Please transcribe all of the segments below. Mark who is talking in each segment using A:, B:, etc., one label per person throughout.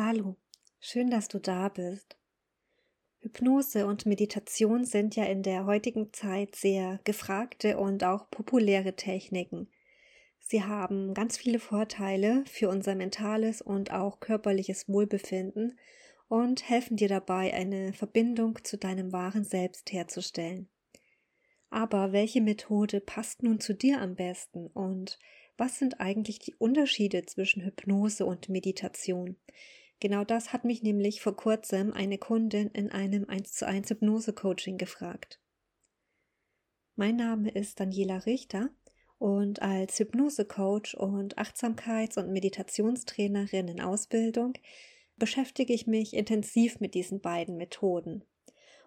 A: Hallo, schön, dass du da bist. Hypnose und Meditation sind ja in der heutigen Zeit sehr gefragte und auch populäre Techniken. Sie haben ganz viele Vorteile für unser mentales und auch körperliches Wohlbefinden und helfen dir dabei, eine Verbindung zu deinem wahren Selbst herzustellen. Aber welche Methode passt nun zu dir am besten und was sind eigentlich die Unterschiede zwischen Hypnose und Meditation? Genau das hat mich nämlich vor kurzem eine Kundin in einem 1 zu 1 Hypnose-Coaching gefragt. Mein Name ist Daniela Richter und als Hypnose-Coach und Achtsamkeits- und Meditationstrainerin in Ausbildung beschäftige ich mich intensiv mit diesen beiden Methoden.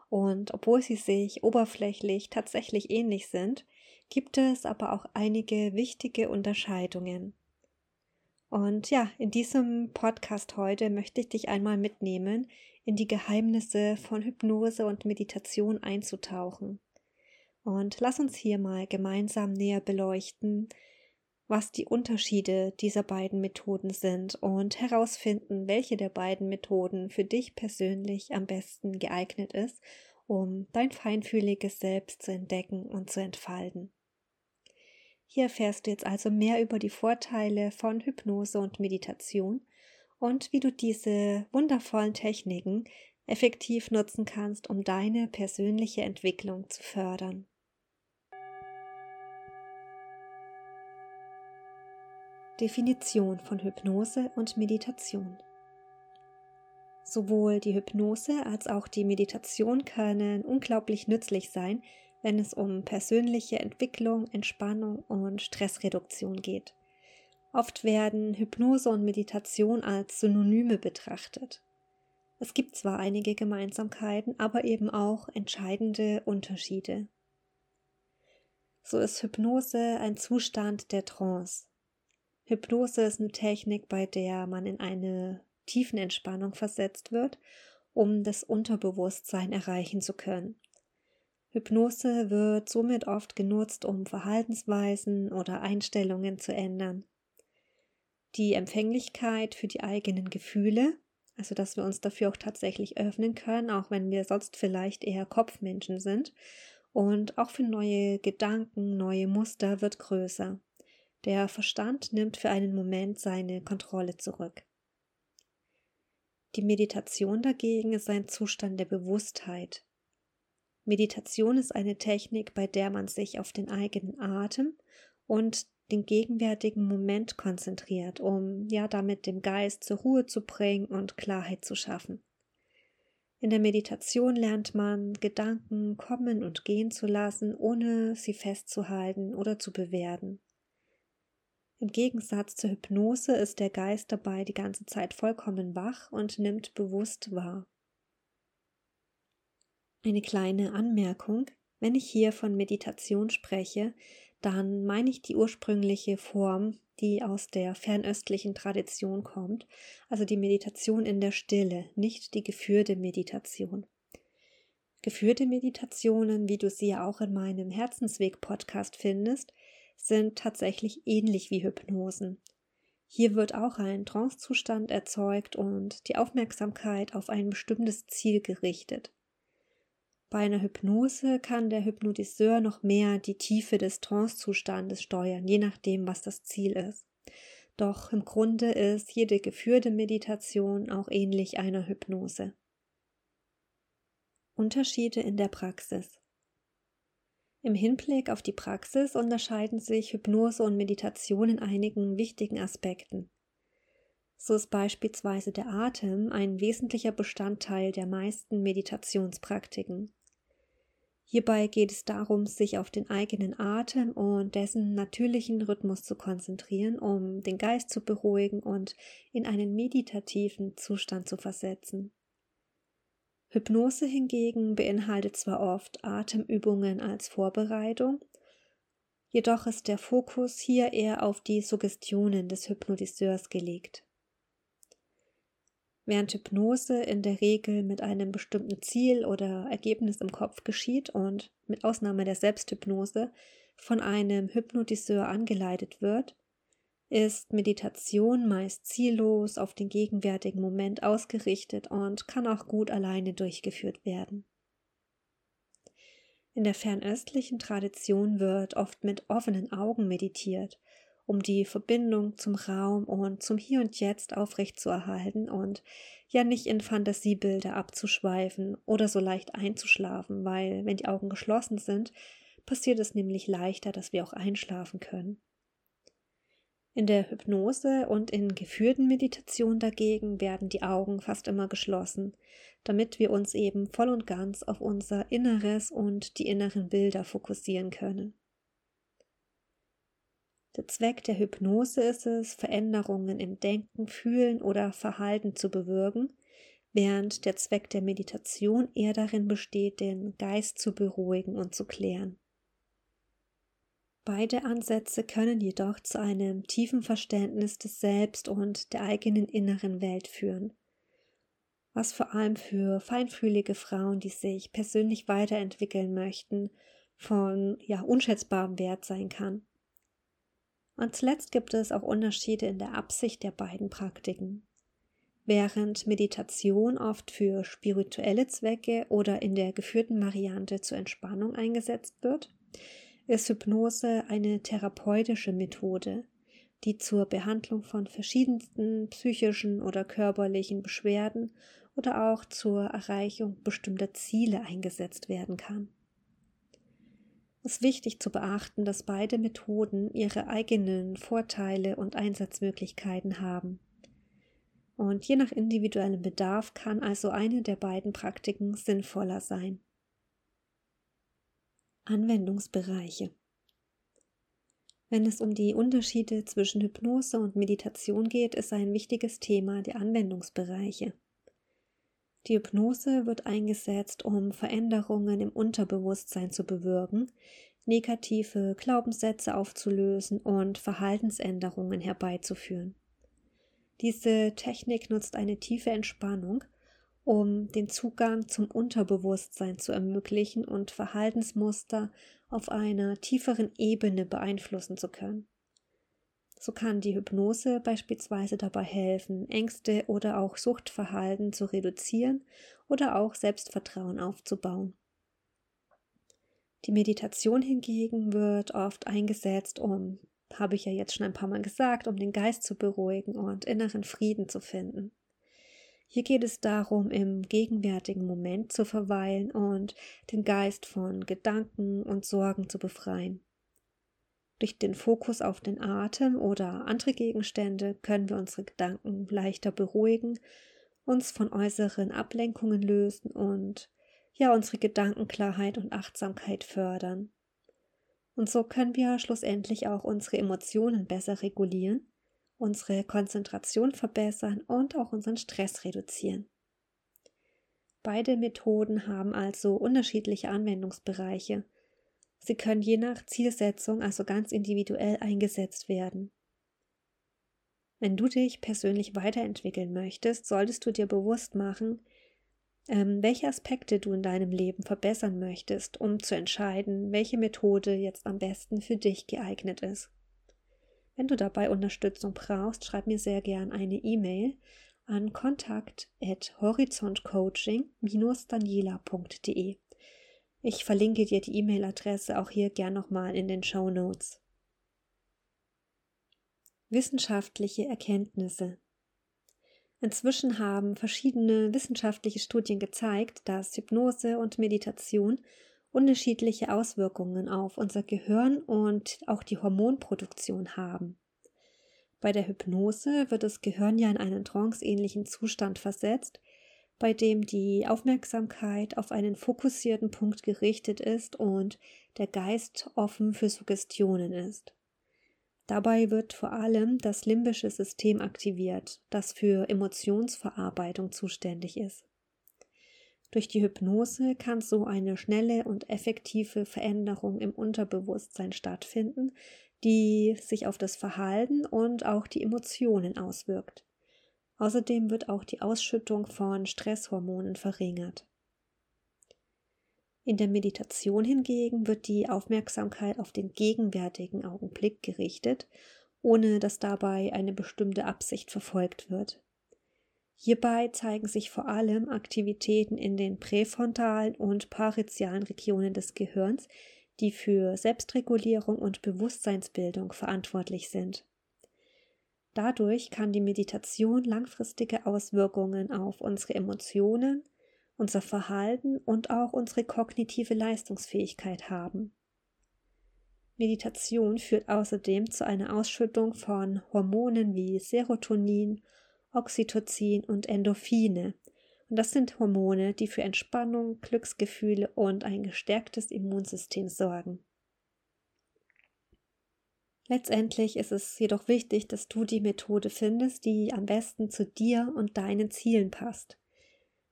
A: Und obwohl sie sich oberflächlich tatsächlich ähnlich sind, gibt es aber auch einige wichtige Unterscheidungen. Und ja, in diesem Podcast heute möchte ich dich einmal mitnehmen, in die Geheimnisse von Hypnose und Meditation einzutauchen. Und lass uns hier mal gemeinsam näher beleuchten, was die Unterschiede dieser beiden Methoden sind und herausfinden, welche der beiden Methoden für dich persönlich am besten geeignet ist, um dein feinfühliges Selbst zu entdecken und zu entfalten. Hier erfährst du jetzt also mehr über die Vorteile von Hypnose und Meditation und wie du diese wundervollen Techniken effektiv nutzen kannst, um deine persönliche Entwicklung zu fördern. Definition von Hypnose und Meditation Sowohl die Hypnose als auch die Meditation können unglaublich nützlich sein, wenn es um persönliche Entwicklung, Entspannung und Stressreduktion geht. Oft werden Hypnose und Meditation als Synonyme betrachtet. Es gibt zwar einige Gemeinsamkeiten, aber eben auch entscheidende Unterschiede. So ist Hypnose ein Zustand der Trance. Hypnose ist eine Technik, bei der man in eine tiefen Entspannung versetzt wird, um das Unterbewusstsein erreichen zu können. Hypnose wird somit oft genutzt, um Verhaltensweisen oder Einstellungen zu ändern. Die Empfänglichkeit für die eigenen Gefühle, also dass wir uns dafür auch tatsächlich öffnen können, auch wenn wir sonst vielleicht eher Kopfmenschen sind, und auch für neue Gedanken, neue Muster wird größer. Der Verstand nimmt für einen Moment seine Kontrolle zurück. Die Meditation dagegen ist ein Zustand der Bewusstheit, Meditation ist eine Technik, bei der man sich auf den eigenen Atem und den gegenwärtigen Moment konzentriert, um ja damit dem Geist zur Ruhe zu bringen und Klarheit zu schaffen. In der Meditation lernt man, Gedanken kommen und gehen zu lassen, ohne sie festzuhalten oder zu bewerten. Im Gegensatz zur Hypnose ist der Geist dabei die ganze Zeit vollkommen wach und nimmt bewusst wahr. Eine kleine Anmerkung. Wenn ich hier von Meditation spreche, dann meine ich die ursprüngliche Form, die aus der fernöstlichen Tradition kommt, also die Meditation in der Stille, nicht die geführte Meditation. Geführte Meditationen, wie du sie ja auch in meinem Herzensweg-Podcast findest, sind tatsächlich ähnlich wie Hypnosen. Hier wird auch ein Trancezustand erzeugt und die Aufmerksamkeit auf ein bestimmtes Ziel gerichtet. Bei einer Hypnose kann der Hypnotiseur noch mehr die Tiefe des Trancezustandes steuern, je nachdem, was das Ziel ist. Doch im Grunde ist jede geführte Meditation auch ähnlich einer Hypnose. Unterschiede in der Praxis Im Hinblick auf die Praxis unterscheiden sich Hypnose und Meditation in einigen wichtigen Aspekten. So ist beispielsweise der Atem ein wesentlicher Bestandteil der meisten Meditationspraktiken. Hierbei geht es darum, sich auf den eigenen Atem und dessen natürlichen Rhythmus zu konzentrieren, um den Geist zu beruhigen und in einen meditativen Zustand zu versetzen. Hypnose hingegen beinhaltet zwar oft Atemübungen als Vorbereitung, jedoch ist der Fokus hier eher auf die Suggestionen des Hypnotiseurs gelegt. Während Hypnose in der Regel mit einem bestimmten Ziel oder Ergebnis im Kopf geschieht und mit Ausnahme der Selbsthypnose von einem Hypnotiseur angeleitet wird, ist Meditation meist ziellos auf den gegenwärtigen Moment ausgerichtet und kann auch gut alleine durchgeführt werden. In der fernöstlichen Tradition wird oft mit offenen Augen meditiert, um die Verbindung zum Raum und zum Hier und Jetzt aufrechtzuerhalten und ja nicht in Fantasiebilder abzuschweifen oder so leicht einzuschlafen, weil wenn die Augen geschlossen sind, passiert es nämlich leichter, dass wir auch einschlafen können. In der Hypnose und in geführten Meditationen dagegen werden die Augen fast immer geschlossen, damit wir uns eben voll und ganz auf unser Inneres und die inneren Bilder fokussieren können. Der Zweck der Hypnose ist es, Veränderungen im Denken, Fühlen oder Verhalten zu bewirken, während der Zweck der Meditation eher darin besteht, den Geist zu beruhigen und zu klären. Beide Ansätze können jedoch zu einem tiefen Verständnis des Selbst und der eigenen inneren Welt führen, was vor allem für feinfühlige Frauen, die sich persönlich weiterentwickeln möchten, von ja unschätzbarem Wert sein kann. Und zuletzt gibt es auch Unterschiede in der Absicht der beiden Praktiken. Während Meditation oft für spirituelle Zwecke oder in der geführten Variante zur Entspannung eingesetzt wird, ist Hypnose eine therapeutische Methode, die zur Behandlung von verschiedensten psychischen oder körperlichen Beschwerden oder auch zur Erreichung bestimmter Ziele eingesetzt werden kann. Es ist wichtig zu beachten, dass beide Methoden ihre eigenen Vorteile und Einsatzmöglichkeiten haben. Und je nach individuellem Bedarf kann also eine der beiden Praktiken sinnvoller sein. Anwendungsbereiche. Wenn es um die Unterschiede zwischen Hypnose und Meditation geht, ist ein wichtiges Thema die Anwendungsbereiche. Die Hypnose wird eingesetzt, um Veränderungen im Unterbewusstsein zu bewirken, negative Glaubenssätze aufzulösen und Verhaltensänderungen herbeizuführen. Diese Technik nutzt eine tiefe Entspannung, um den Zugang zum Unterbewusstsein zu ermöglichen und Verhaltensmuster auf einer tieferen Ebene beeinflussen zu können. So kann die Hypnose beispielsweise dabei helfen, Ängste oder auch Suchtverhalten zu reduzieren oder auch Selbstvertrauen aufzubauen. Die Meditation hingegen wird oft eingesetzt, um, habe ich ja jetzt schon ein paar Mal gesagt, um den Geist zu beruhigen und inneren Frieden zu finden. Hier geht es darum, im gegenwärtigen Moment zu verweilen und den Geist von Gedanken und Sorgen zu befreien. Durch den Fokus auf den Atem oder andere Gegenstände können wir unsere Gedanken leichter beruhigen, uns von äußeren Ablenkungen lösen und ja unsere Gedankenklarheit und Achtsamkeit fördern. Und so können wir schlussendlich auch unsere Emotionen besser regulieren unsere Konzentration verbessern und auch unseren Stress reduzieren. Beide Methoden haben also unterschiedliche Anwendungsbereiche. Sie können je nach Zielsetzung also ganz individuell eingesetzt werden. Wenn du dich persönlich weiterentwickeln möchtest, solltest du dir bewusst machen, ähm, welche Aspekte du in deinem Leben verbessern möchtest, um zu entscheiden, welche Methode jetzt am besten für dich geeignet ist. Wenn du dabei Unterstützung brauchst, schreib mir sehr gern eine E-Mail an kontakt@horizontcoaching-daniela.de. Ich verlinke dir die E-Mail-Adresse auch hier gern nochmal in den Show Notes. Wissenschaftliche Erkenntnisse Inzwischen haben verschiedene wissenschaftliche Studien gezeigt, dass Hypnose und Meditation unterschiedliche Auswirkungen auf unser Gehirn und auch die Hormonproduktion haben. Bei der Hypnose wird das Gehirn ja in einen tranceähnlichen Zustand versetzt, bei dem die Aufmerksamkeit auf einen fokussierten Punkt gerichtet ist und der Geist offen für Suggestionen ist. Dabei wird vor allem das limbische System aktiviert, das für Emotionsverarbeitung zuständig ist. Durch die Hypnose kann so eine schnelle und effektive Veränderung im Unterbewusstsein stattfinden, die sich auf das Verhalten und auch die Emotionen auswirkt. Außerdem wird auch die Ausschüttung von Stresshormonen verringert. In der Meditation hingegen wird die Aufmerksamkeit auf den gegenwärtigen Augenblick gerichtet ohne dass dabei eine bestimmte Absicht verfolgt wird. Hierbei zeigen sich vor allem Aktivitäten in den präfrontalen und parizialen Regionen des Gehirns, die für Selbstregulierung und Bewusstseinsbildung verantwortlich sind. Dadurch kann die Meditation langfristige Auswirkungen auf unsere Emotionen, unser Verhalten und auch unsere kognitive Leistungsfähigkeit haben. Meditation führt außerdem zu einer Ausschüttung von Hormonen wie Serotonin, Oxytocin und Endorphine. Und das sind Hormone, die für Entspannung, Glücksgefühle und ein gestärktes Immunsystem sorgen. Letztendlich ist es jedoch wichtig, dass du die Methode findest, die am besten zu dir und deinen Zielen passt.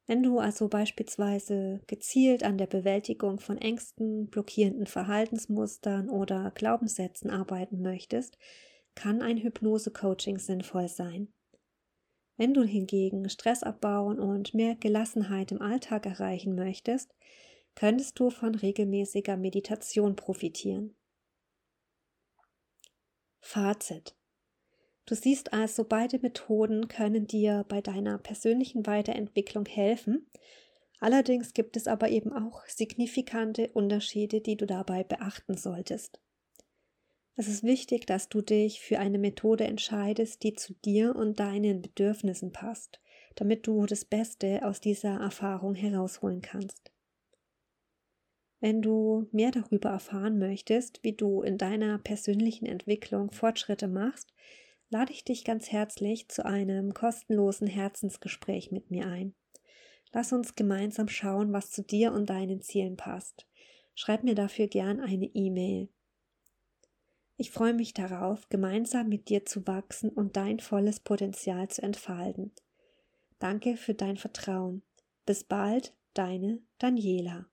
A: Wenn du also beispielsweise gezielt an der Bewältigung von Ängsten, blockierenden Verhaltensmustern oder Glaubenssätzen arbeiten möchtest, kann ein Hypnose-Coaching sinnvoll sein. Wenn du hingegen Stress abbauen und mehr Gelassenheit im Alltag erreichen möchtest, könntest du von regelmäßiger Meditation profitieren. Fazit. Du siehst also, beide Methoden können dir bei deiner persönlichen Weiterentwicklung helfen. Allerdings gibt es aber eben auch signifikante Unterschiede, die du dabei beachten solltest. Es ist wichtig, dass du dich für eine Methode entscheidest, die zu dir und deinen Bedürfnissen passt, damit du das Beste aus dieser Erfahrung herausholen kannst. Wenn du mehr darüber erfahren möchtest, wie du in deiner persönlichen Entwicklung Fortschritte machst, lade ich dich ganz herzlich zu einem kostenlosen Herzensgespräch mit mir ein. Lass uns gemeinsam schauen, was zu dir und deinen Zielen passt. Schreib mir dafür gern eine E-Mail. Ich freue mich darauf, gemeinsam mit dir zu wachsen und dein volles Potenzial zu entfalten. Danke für dein Vertrauen. Bis bald, deine Daniela.